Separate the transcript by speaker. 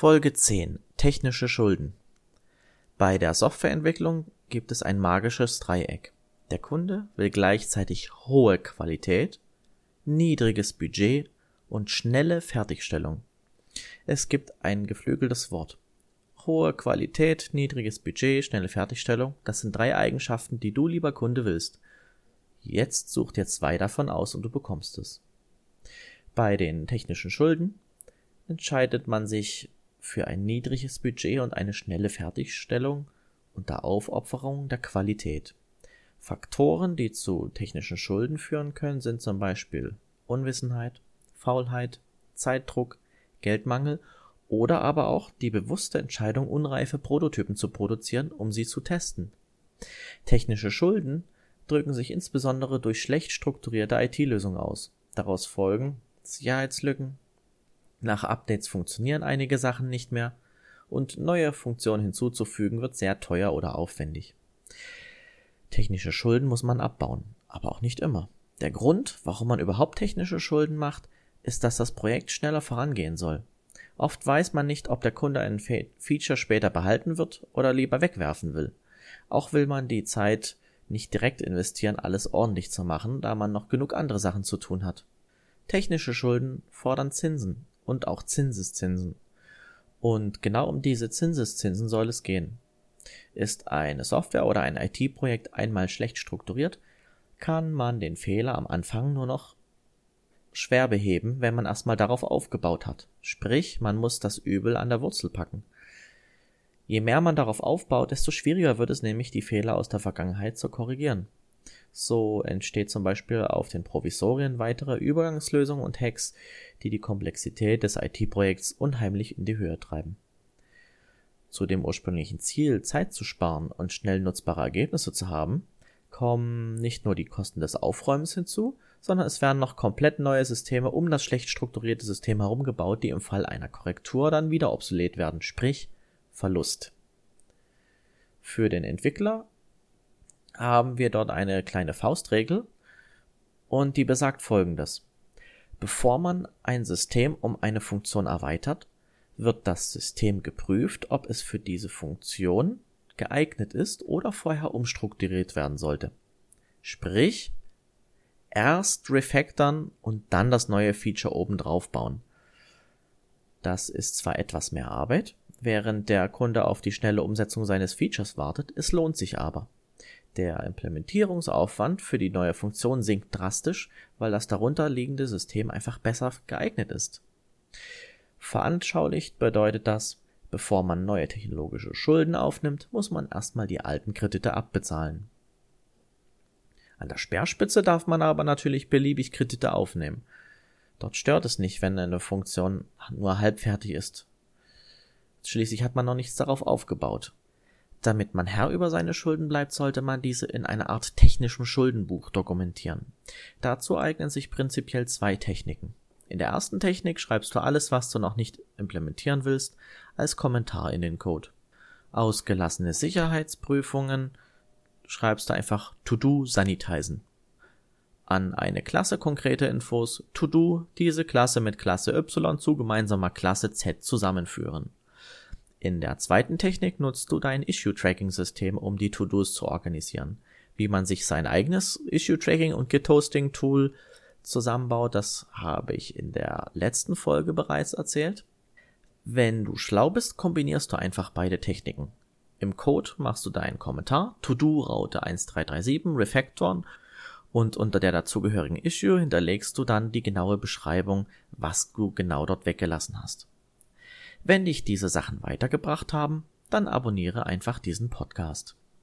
Speaker 1: Folge 10 Technische Schulden. Bei der Softwareentwicklung gibt es ein magisches Dreieck. Der Kunde will gleichzeitig hohe Qualität, niedriges Budget und schnelle Fertigstellung. Es gibt ein geflügeltes Wort. Hohe Qualität, niedriges Budget, schnelle Fertigstellung, das sind drei Eigenschaften, die du, lieber Kunde, willst. Jetzt such dir zwei davon aus und du bekommst es. Bei den technischen Schulden entscheidet man sich für ein niedriges Budget und eine schnelle Fertigstellung unter Aufopferung der Qualität. Faktoren, die zu technischen Schulden führen können, sind zum Beispiel Unwissenheit, Faulheit, Zeitdruck, Geldmangel oder aber auch die bewusste Entscheidung, unreife Prototypen zu produzieren, um sie zu testen. Technische Schulden drücken sich insbesondere durch schlecht strukturierte IT-Lösungen aus. Daraus folgen Sicherheitslücken, nach Updates funktionieren einige Sachen nicht mehr und neue Funktionen hinzuzufügen wird sehr teuer oder aufwendig. Technische Schulden muss man abbauen, aber auch nicht immer. Der Grund, warum man überhaupt technische Schulden macht, ist, dass das Projekt schneller vorangehen soll. Oft weiß man nicht, ob der Kunde ein Feature später behalten wird oder lieber wegwerfen will. Auch will man die Zeit nicht direkt investieren, alles ordentlich zu machen, da man noch genug andere Sachen zu tun hat. Technische Schulden fordern Zinsen, und auch Zinseszinsen. Und genau um diese Zinseszinsen soll es gehen. Ist eine Software oder ein IT-Projekt einmal schlecht strukturiert, kann man den Fehler am Anfang nur noch schwer beheben, wenn man erstmal darauf aufgebaut hat. Sprich, man muss das Übel an der Wurzel packen. Je mehr man darauf aufbaut, desto schwieriger wird es nämlich, die Fehler aus der Vergangenheit zu korrigieren. So entsteht zum Beispiel auf den Provisorien weitere Übergangslösungen und Hacks, die die Komplexität des IT-Projekts unheimlich in die Höhe treiben. Zu dem ursprünglichen Ziel, Zeit zu sparen und schnell nutzbare Ergebnisse zu haben, kommen nicht nur die Kosten des Aufräumens hinzu, sondern es werden noch komplett neue Systeme um das schlecht strukturierte System herum gebaut, die im Fall einer Korrektur dann wieder obsolet werden, sprich Verlust. Für den Entwickler haben wir dort eine kleine Faustregel und die besagt folgendes. Bevor man ein System um eine Funktion erweitert, wird das System geprüft, ob es für diese Funktion geeignet ist oder vorher umstrukturiert werden sollte. Sprich, erst refactoren und dann das neue Feature oben drauf bauen. Das ist zwar etwas mehr Arbeit, während der Kunde auf die schnelle Umsetzung seines Features wartet, es lohnt sich aber. Der Implementierungsaufwand für die neue Funktion sinkt drastisch, weil das darunter liegende System einfach besser geeignet ist. Veranschaulicht bedeutet das, bevor man neue technologische Schulden aufnimmt, muss man erstmal die alten Kredite abbezahlen. An der Speerspitze darf man aber natürlich beliebig Kredite aufnehmen. Dort stört es nicht, wenn eine Funktion nur halbfertig ist. Schließlich hat man noch nichts darauf aufgebaut. Damit man Herr über seine Schulden bleibt, sollte man diese in einer Art technischem Schuldenbuch dokumentieren. Dazu eignen sich prinzipiell zwei Techniken. In der ersten Technik schreibst du alles, was du noch nicht implementieren willst, als Kommentar in den Code. Ausgelassene Sicherheitsprüfungen schreibst du einfach To-Do sanitizen. An eine Klasse konkrete Infos To-Do diese Klasse mit Klasse Y zu gemeinsamer Klasse Z zusammenführen. In der zweiten Technik nutzt du dein Issue-Tracking-System, um die To-Dos zu organisieren. Wie man sich sein eigenes Issue-Tracking und Git-Hosting-Tool zusammenbaut, das habe ich in der letzten Folge bereits erzählt. Wenn du schlau bist, kombinierst du einfach beide Techniken. Im Code machst du deinen Kommentar, To-Do-Raute 1337, Refactoren und unter der dazugehörigen Issue hinterlegst du dann die genaue Beschreibung, was du genau dort weggelassen hast. Wenn dich diese Sachen weitergebracht haben, dann abonniere einfach diesen Podcast.